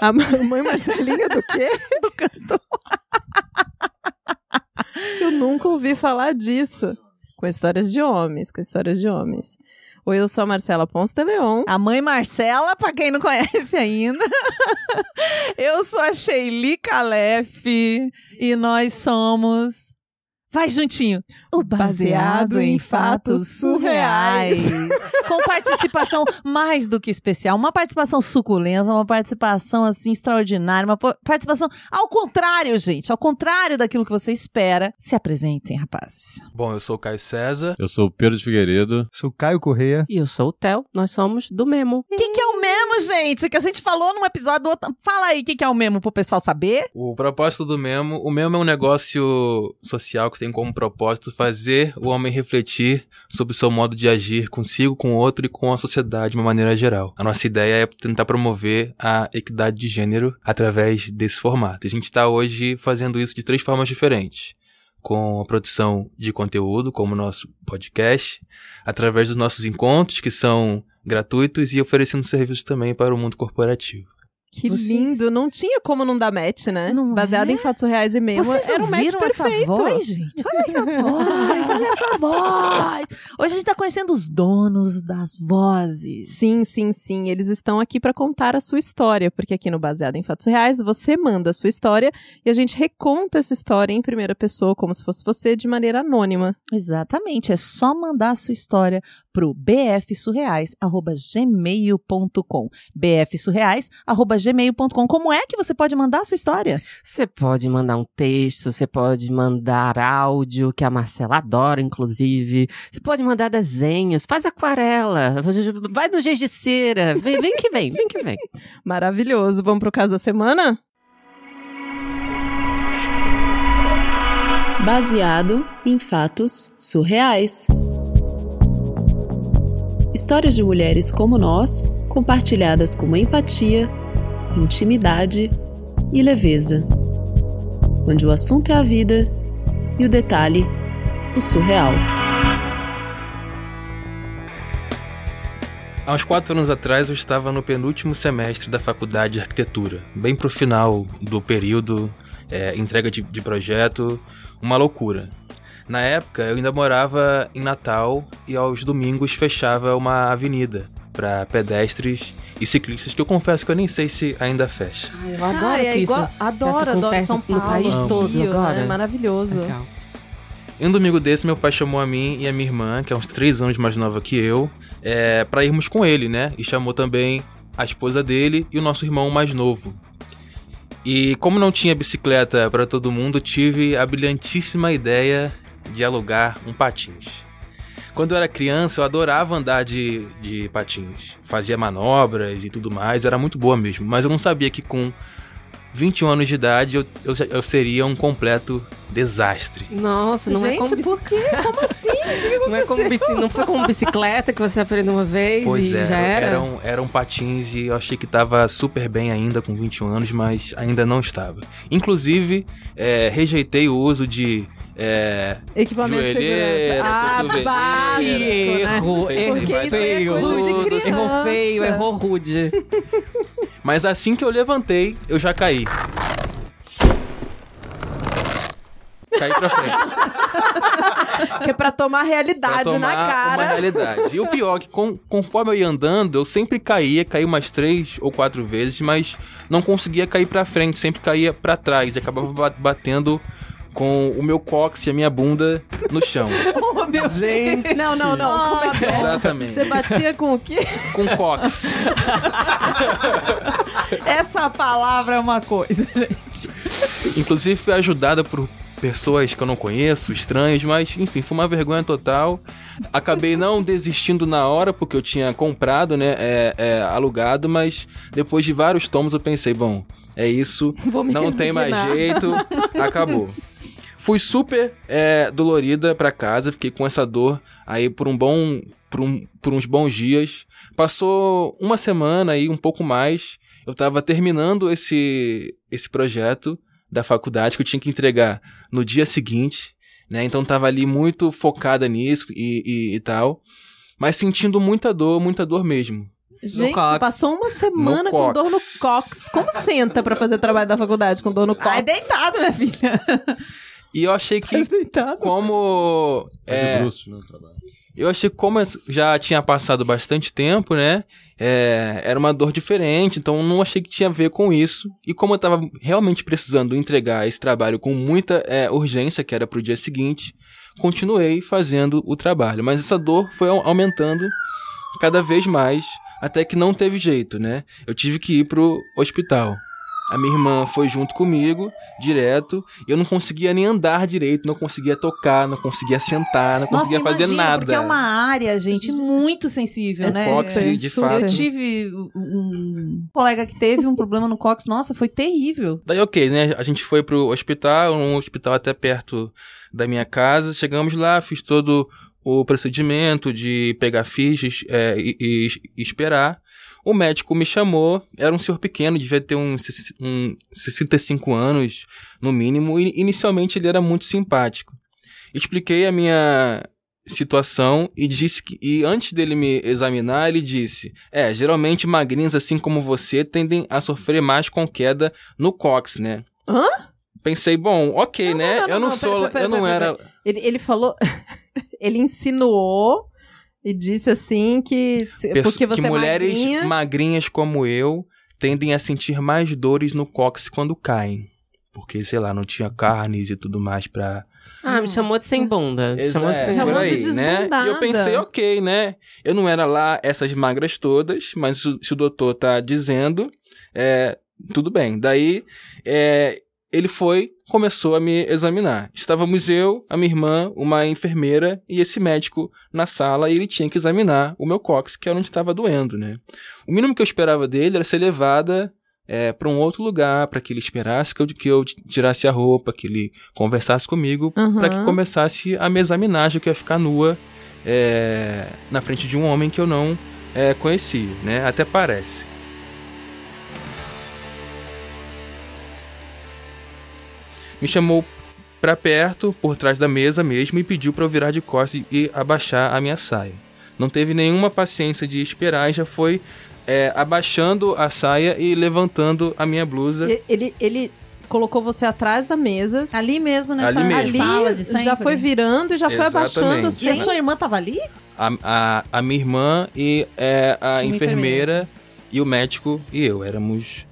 A mãe Marcelinha do quê? Do cantor. Eu nunca ouvi falar disso. Com histórias de homens, com histórias de homens. Oi, eu sou a Marcela Ponce de Leon. A mãe Marcela, pra quem não conhece ainda. eu sou a Sheili Calef e nós somos Vai juntinho. O baseado em fatos surreais. Com participação mais do que especial. Uma participação suculenta, uma participação assim extraordinária, uma participação ao contrário, gente. Ao contrário daquilo que você espera. Se apresentem, rapazes. Bom, eu sou o Caio César. Eu sou o Pedro de Figueiredo. Sou o Caio Correia. E eu sou o Theo. Nós somos do Memo. O que, que, é o Memo, gente? Que a gente falou num episódio do outro. Fala aí o que, que é o Memo pro pessoal saber. O propósito do Memo. O Memo é um negócio social que tem como propósito fazer o homem refletir sobre o seu modo de agir consigo, com o outro e com a sociedade de uma maneira geral. A nossa ideia é tentar promover a equidade de gênero através desse formato. A gente está hoje fazendo isso de três formas diferentes. Com a produção de conteúdo, como o nosso podcast, através dos nossos encontros, que são gratuitos, e oferecendo serviços também para o mundo corporativo. Que Vocês... lindo. Não tinha como não dar match, né? Não Baseado é? em fatos reais e mesmo. Vocês era um match perfeito. essa voz, gente? Olha essa voz, olha essa voz. Hoje a gente tá conhecendo os donos das vozes. Sim, sim, sim. Eles estão aqui para contar a sua história, porque aqui no Baseado em Fatos Reais você manda a sua história e a gente reconta essa história em primeira pessoa, como se fosse você, de maneira anônima. Exatamente. É só mandar a sua história pro bfsurreais@gmail.com. bfsurreais@gmail.com gmail.com. Como é que você pode mandar a sua história? Você pode mandar um texto, você pode mandar áudio, que a Marcela adora, inclusive. Você pode mandar desenhos, faz aquarela, vai no giz de cera. Vem, vem que vem, vem que vem. Maravilhoso. Vamos pro caso da semana? Baseado em fatos surreais. Histórias de mulheres como nós, compartilhadas com empatia intimidade e leveza, onde o assunto é a vida e o detalhe, o surreal. Uns quatro anos atrás eu estava no penúltimo semestre da faculdade de arquitetura, bem pro final do período, é, entrega de, de projeto, uma loucura. Na época eu ainda morava em Natal e aos domingos fechava uma avenida para pedestres e ciclistas, que eu confesso que eu nem sei se ainda fecha. Ai, eu adoro Ai, é isso. Igual, adoro, adoro São Paulo. No país todo Rio, agora. É maravilhoso. Legal. Em um domingo desse, meu pai chamou a mim e a minha irmã, que é uns três anos mais nova que eu, é, para irmos com ele, né? E chamou também a esposa dele e o nosso irmão mais novo. E como não tinha bicicleta para todo mundo, tive a brilhantíssima ideia de alugar um patins. Quando eu era criança, eu adorava andar de, de patins. Fazia manobras e tudo mais, era muito boa mesmo. Mas eu não sabia que com 21 anos de idade eu, eu, eu seria um completo desastre. Nossa, não Gente, é como por quê? Como assim? não, é como, não foi como bicicleta que você aprendeu uma vez pois e é, já era? Eram, eram patins e eu achei que estava super bem ainda com 21 anos, mas ainda não estava. Inclusive, é, rejeitei o uso de é, Equipamento de segurança. Ah, básico, erro, né? erro, Porque feio, é errou feio, errou rude. Mas assim que eu levantei, eu já caí. Caí pra frente. que é pra tomar realidade pra tomar na cara. Uma realidade. E o pior é que com, conforme eu ia andando, eu sempre caía, caí umas três ou quatro vezes, mas não conseguia cair pra frente, sempre caía pra trás e acabava batendo com o meu cox e a minha bunda no chão. oh, meu Gente! Não, não, não. Como é que é? Exatamente. Você batia com o quê? Com cox. Essa palavra é uma coisa, gente. Inclusive fui ajudada por pessoas que eu não conheço, estranhos, mas enfim, foi uma vergonha total. Acabei não desistindo na hora, porque eu tinha comprado, né, é, é, alugado, mas depois de vários tomos eu pensei, bom, é isso, não tem mais jeito, acabou. Fui super é, dolorida para casa, fiquei com essa dor aí por um bom, por, um, por uns bons dias. Passou uma semana aí, um pouco mais, eu estava terminando esse, esse projeto da faculdade que eu tinha que entregar no dia seguinte, né? Então tava ali muito focada nisso e, e, e tal, mas sentindo muita dor, muita dor mesmo. Gente, cox. passou uma semana No com dor no cox. Como senta pra fazer trabalho da faculdade com dor no cox? Ai, deitado, minha filha. E eu achei que, Faz deitado. como. É, o grosso, né, o trabalho. Eu achei que como já tinha passado bastante tempo, né? é, era uma dor diferente, então não achei que tinha a ver com isso. E como eu tava realmente precisando entregar esse trabalho com muita é, urgência, que era pro dia seguinte, continuei fazendo o trabalho. Mas essa dor foi au- aumentando cada vez mais, até que não teve jeito, né? Eu tive que ir pro hospital. A minha irmã foi junto comigo, direto, e eu não conseguia nem andar direito, não conseguia tocar, não conseguia sentar, não conseguia fazer nada. Porque é uma área, gente, muito sensível, É né? Cox, super, de fato. Eu tive um colega que teve um problema no cox, nossa, foi terrível. Daí, ok, né? A gente foi pro hospital, um hospital até perto da minha casa. Chegamos lá, fiz todo o procedimento de pegar fichas é, e, e- e esperar. O médico me chamou, era um senhor pequeno, devia ter uns um 65 anos, no mínimo, e inicialmente ele era muito simpático. Expliquei a minha situação e disse que e antes dele me examinar, ele disse: "É, geralmente magrinhos assim como você tendem a sofrer mais com queda no cox, né?" Hã? Pensei, bom, OK, Não, né? não, não, eu não, não, sou, pera, pera, eu não pera, era Ele, ele falou. ele insinuou e disse assim que. se- pesso- porque você que é mulheres magrinha, magrinhas como eu tendem a sentir mais dores no cox quando caem. Porque, sei lá, não tinha carnes e tudo mais pra Ah, me chamou de sem bunda. Exa- Chamou de é, sem Chamou de aí, né? E eu pensei, desbundada. ok, né? Eu não era lá essas magras todas, mas se, o- se o doutor tá dizendo, é, tudo bem. Daí, é, ele foi, começou a me examinar. Estávamos eu, a minha irmã, uma enfermeira e esse médico na sala, e ele tinha que examinar o meu cóccix, que era onde estava doendo, né? O mínimo que eu esperava dele era ser levada é, para um outro lugar, para que ele esperasse que eu, que eu tirasse a roupa, que ele conversasse comigo, Aham. para que começasse a me examinar, já que eu ia ficar nua é, na frente de um homem que eu não é, conhecia, né? Até parece. Me chamou pra perto, por trás da mesa mesmo, e pediu pra eu virar de costas e abaixar a minha saia. Não teve nenhuma paciência de esperar e já foi é, abaixando a saia e levantando a minha blusa. Ele, ele colocou você atrás da mesa. Ali mesmo, nessa Ali mesmo. sala de sempre. já foi virando e já foi Exatamente. abaixando E a sem. sua irmã tava ali? a, a, a minha irmã e é, a uma enfermeira e o médico e eu. Éramos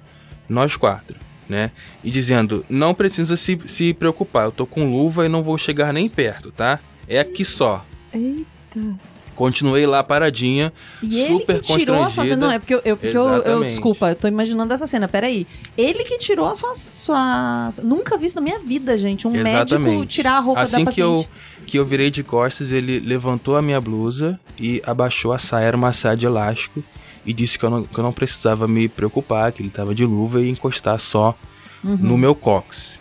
nós quatro, né? E dizendo, não precisa se, se preocupar, eu tô com luva e não vou chegar nem perto, tá? É aqui só. Eita. Continuei lá paradinha, E ele super que tirou a sua... Não, é porque eu, eu- porque eu, eu-. Desculpa, eu tô imaginando essa cena. Peraí. Ele que tirou a sua... sua... Nunca vi isso na minha vida, gente. Um médico Exatamente. tirar a roupa assim da que eu, paciente. que eu virei de costas, ele levantou a minha blusa e abaixou a saia, era uma saia de elástico, e disse que eu não, que eu não precisava me preocupar, que ele tava de luva e encostar só Uhum. no meu cox.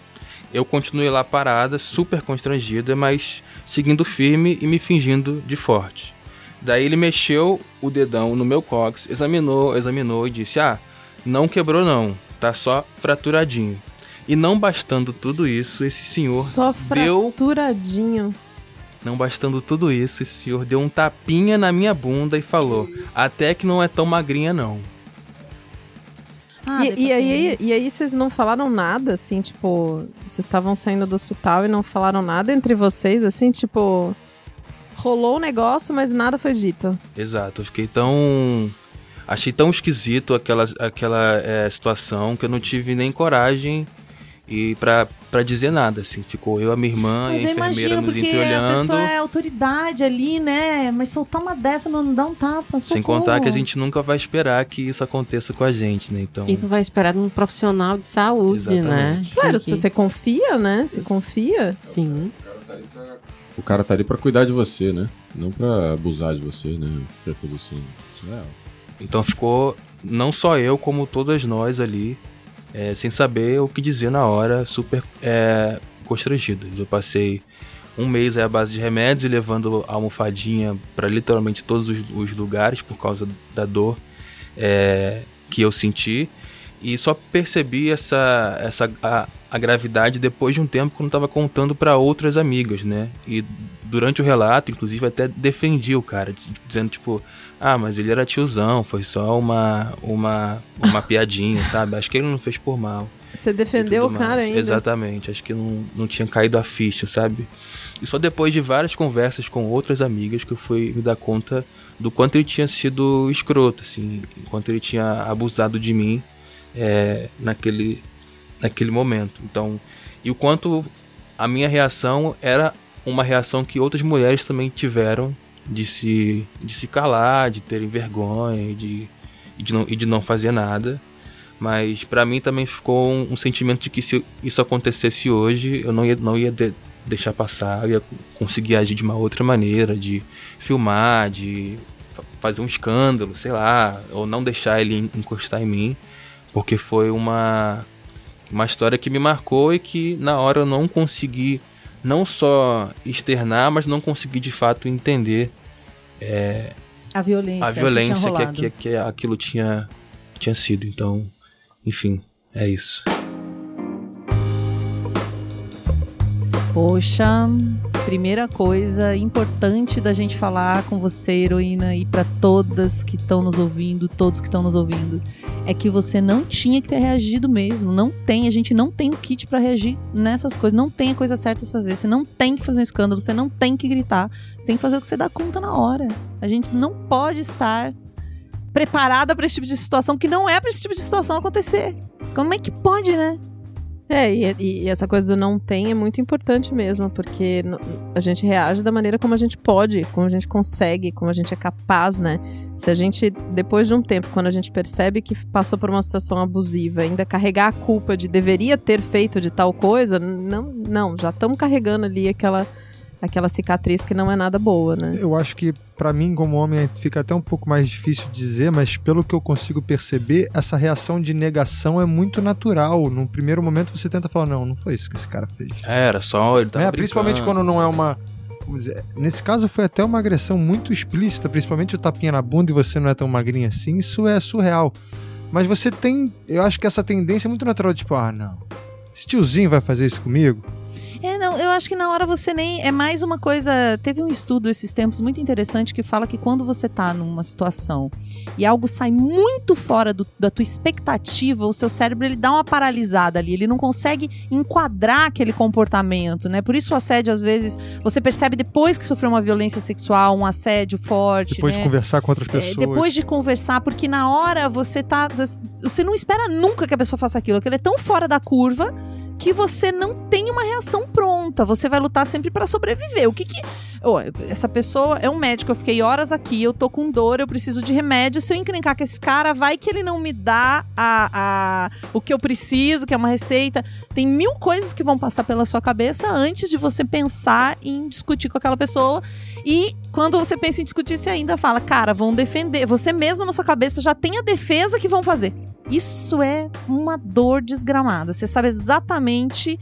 Eu continuei lá parada, super constrangida, mas seguindo firme e me fingindo de forte. Daí ele mexeu o dedão no meu cox, examinou, examinou e disse: Ah, não quebrou não, tá só fraturadinho. E não bastando tudo isso, esse senhor Só deu- fraturadinho. Não bastando tudo isso, esse senhor deu um tapinha na minha bunda e falou: Até que não é tão magrinha, não. Ah, e, e aí, e aí vocês não falaram nada, assim, tipo, vocês estavam saindo do hospital e não falaram nada entre vocês, assim, tipo, rolou o negócio, mas nada foi dito. Exato, eu fiquei tão. Achei tão esquisito aquela, aquela é, situação que eu não tive nem coragem e pra, pra dizer nada, assim. Ficou eu, a minha irmã Mas e a eu enfermeira imagino, nos porque a entreolhando. pessoa é autoridade ali, né? Mas soltar uma dessa, não dá um tapa, Sem socorro. contar que a gente nunca vai esperar que isso aconteça com a gente, né? Então. E tu vai esperar de um profissional de saúde, né? Exatamente. Claro, Que- se você confia, né? Se Isso. confia. Sim. O cara tá ali pra cuidar de você, né? Não pra abusar de você, né? Qualquer coisa assim. Isso é real. Então ficou não só eu, como todas nós ali, é, sem saber o que dizer na hora, super é, constrangidas. Eu passei um mês à base de remédios levando a almofadinha para literalmente todos os, os lugares por causa da dor é, que eu senti. E só percebi essa, essa a, a gravidade depois de um tempo quando estava contando para outras amigas, né? E durante o relato, inclusive, até defendi o cara, dizendo tipo, ah, mas ele era tiozão, foi só uma uma uma piadinha, sabe? Acho que ele não fez por mal. Você defendeu o cara ainda? Exatamente, acho que não, não tinha caído a ficha, sabe? E só depois de várias conversas com outras amigas que eu fui me dar conta do quanto ele tinha sido escroto, assim, quanto ele tinha abusado de mim é, naquele, naquele momento. Então, e o quanto a minha reação era uma reação que outras mulheres também tiveram de se, de se calar, de terem vergonha, de, de, não, e de não fazer nada. Mas para mim também ficou um, um, sentimento de que se isso acontecesse hoje, eu não ia, não ia de, deixar passar, eu ia conseguir agir de uma outra maneira, de filmar, de fazer um escândalo, sei lá, ou não deixar ele encostar em mim porque foi uma uma história que me marcou e que na hora eu não consegui não só externar, mas não consegui de fato entender é, a violência, a violência que, que, que, que aquilo tinha, tinha sido. Então, enfim, é isso. Poxa, primeira coisa importante da gente falar com você, heroína, e para todas que estão nos ouvindo, todos que estão nos ouvindo, é que você não tinha que ter reagido mesmo. Não tem, a gente não tem o kit para reagir nessas coisas. Não tem a coisa certa a fazer. Você não tem que fazer um escândalo, você não tem que gritar. Você tem que fazer o que você dá conta na hora. A gente não pode estar preparada para esse tipo de situação, que não é para esse tipo de situação acontecer. Como é que pode, né? É, e, e, essa coisa do não tem é muito importante mesmo, porque a gente reage da maneira como a gente pode, como a gente consegue, como a gente é capaz, né? Se a gente, depois de um tempo, quando a gente percebe que passou por uma situação abusiva, ainda carregar a culpa de deveria ter feito de tal coisa, não, não já estamos carregando ali aquela aquela cicatriz que não é nada boa, né? Eu acho que para mim como homem fica até um pouco mais difícil dizer, mas pelo que eu consigo perceber, essa reação de negação é muito natural. No primeiro momento você tenta falar não, não foi isso que esse cara fez. É, era só ele tava é, principalmente quando não é uma Dizer, nesse caso foi até uma agressão muito explícita, principalmente o tapinha na bunda e você não é tão magrinha assim, isso é surreal. Mas você tem, eu acho que essa tendência é muito natural, tipo, ah, não, esse tiozinho vai fazer isso comigo? É, não, eu acho que na hora você nem. É mais uma coisa. Teve um estudo esses tempos muito interessante que fala que quando você tá numa situação e algo sai muito fora do, da tua expectativa, o seu cérebro ele dá uma paralisada ali, ele não consegue enquadrar aquele comportamento, né? Por isso o assédio, às vezes, você percebe depois que sofreu uma violência sexual, um assédio forte. Depois né? de conversar com outras é, pessoas. É, depois de conversar, porque na hora você tá. Você não espera nunca que a pessoa faça aquilo, aquilo é tão fora da curva que você não tem uma reação pronta. Você vai lutar sempre para sobreviver. O que que. Oh, essa pessoa é um médico, eu fiquei horas aqui, eu tô com dor, eu preciso de remédio. Se eu encrencar com esse cara, vai que ele não me dá a, a, o que eu preciso, que é uma receita. Tem mil coisas que vão passar pela sua cabeça antes de você pensar em discutir com aquela pessoa. E quando você pensa em discutir, você ainda fala, cara, vão defender. Você mesmo na sua cabeça já tem a defesa que vão fazer. Isso é uma dor desgramada. Você sabe exatamente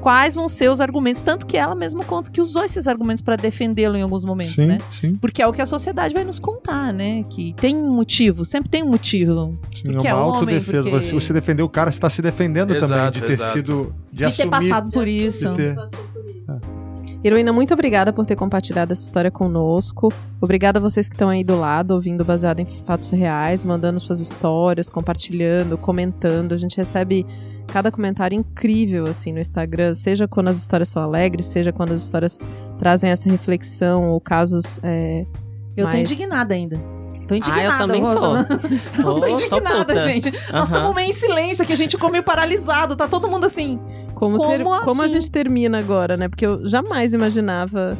quais vão ser os argumentos, tanto que ela mesma conta que usou esses argumentos para defendê-lo em alguns momentos, sim, né? Sim. Porque é o que a sociedade vai nos contar, né? Que tem um motivo, sempre tem um motivo. Sim, porque é uma é autodefesa. Porque... Você, você defendeu o cara, você está se defendendo exato, também de ter exato. sido. De, de assumir, ter passado por isso. De ter... Heroína, muito obrigada por ter compartilhado essa história conosco. Obrigada a vocês que estão aí do lado, ouvindo baseado em fatos reais, mandando suas histórias, compartilhando, comentando. A gente recebe cada comentário incrível assim no Instagram, seja quando as histórias são alegres, seja quando as histórias trazem essa reflexão ou casos. É, eu mais... tô indignada ainda. Tô indignada. Ah, eu também tô. tô, tô indignada, gente. Nós estamos meio em silêncio aqui, a gente ficou meio paralisado. Tá todo mundo assim. Como, como, ter, assim? como a gente termina agora, né? Porque eu jamais imaginava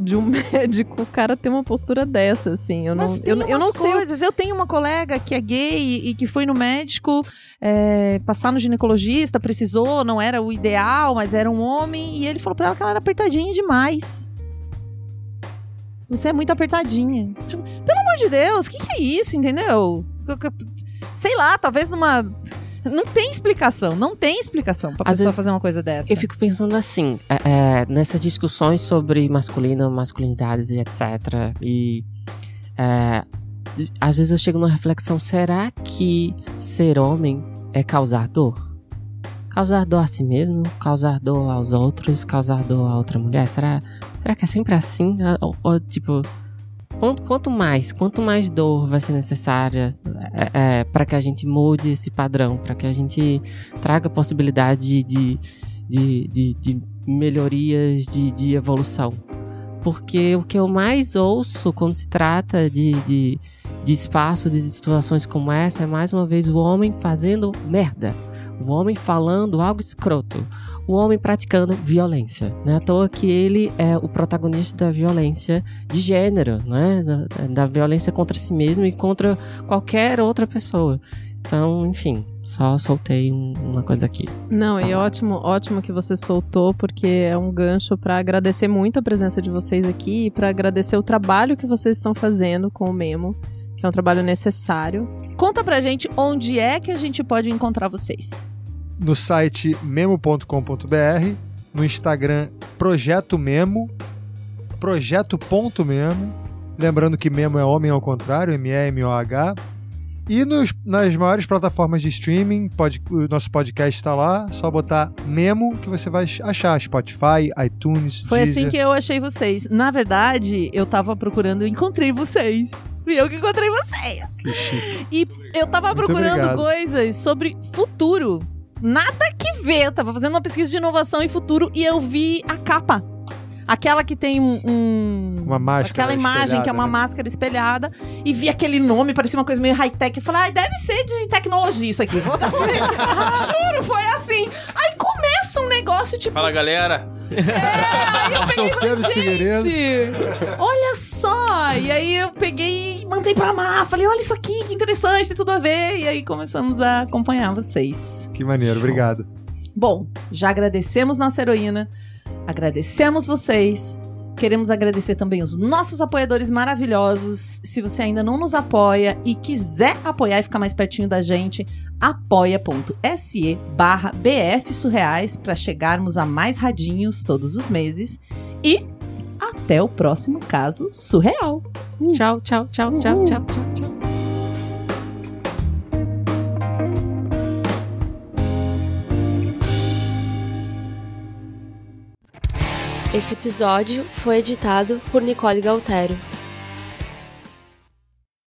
de um médico o cara ter uma postura dessa, assim. Eu Mas não, eu, eu não sei. coisas. Eu tenho uma colega que é gay e, que foi no médico é, passar no ginecologista, precisou, não era o ideal, mas era um homem, e ele falou pra ela que ela era apertadinha demais. Você é muito apertadinha. Tipo, pelo amor de Deus, o que, que é isso, entendeu? Sei lá, talvez numa não tem explicação, não tem explicação pra Às pessoa vezes, fazer uma coisa dessa. Eu fico pensando assim, é, é, nessas discussões sobre masculino, masculinidades e etc. E é, às vezes eu chego numa reflexão: será que ser homem é causar dor? Causar dor a si mesmo, causar dor aos outros, causar dor a outra mulher? Será, será que é sempre assim? Ou, ou, tipo, quanto, quanto mais, quanto mais dor vai ser necessária é, é, para que a gente mude esse padrão, para que a gente traga possibilidade de, de, de, de melhorias, de, de evolução? Porque o que eu mais ouço quando se trata de, de, de espaços, de situações como essa, é mais uma vez o homem fazendo merda o homem falando algo escroto, o homem praticando violência. Não é à toa que ele é o protagonista da violência de gênero, né? da, da violência contra si mesmo e contra qualquer outra pessoa. Então, enfim, só soltei uma coisa aqui. Não, tá e ótimo, ótimo que você soltou, porque é um gancho para agradecer muito a presença de vocês aqui e para agradecer o trabalho que vocês estão fazendo com o Memo, que é um trabalho necessário. Conta pra gente onde é que a gente pode encontrar vocês no site memo.com.br, no Instagram Projeto Memo, projeto.memo, lembrando que Memo é homem ao contrário, M-E-M-O-H, e nos, nas maiores plataformas de streaming, pod, o nosso podcast está lá, só botar Memo que você vai achar Spotify, iTunes, Foi Deezer. assim que eu achei vocês. Na verdade, eu tava procurando, e encontrei vocês. Fui eu que encontrei vocês. Que chique. E eu tava Muito procurando obrigado. coisas sobre futuro. Nada que ver. Eu tava fazendo uma pesquisa de inovação e futuro e eu vi a capa. Aquela que tem um. um- Uma máscara Aquela imagem que é uma né? máscara espelhada. E vi aquele nome, parecia uma coisa meio high-tech. Eu falei, ai, deve ser de tecnologia isso aqui. Vou dar uma olhada." Juro, foi assim. Aí começa um negócio tipo. Fala galera, Aí eu São peguei Pedro falei, Figueiredo. gente, olha só. E aí eu peguei e mandei pra Mar. Falei, olha isso aqui, que interessante, tem tudo a ver. E aí começamos a acompanhar vocês. Que maneiro, obrigado. Bom, já agradecemos nossa heroína, agradecemos vocês. Queremos agradecer também os nossos apoiadores maravilhosos. Se você ainda não nos apoia e quiser apoiar e ficar mais pertinho da gente, apoia.se barra BF Surreais para chegarmos a mais radinhos todos os meses. E até o próximo caso surreal. Tchau, tchau, tchau, tchau, tchau, tchau, tchau. Esse episódio foi editado por Nicole Galtério.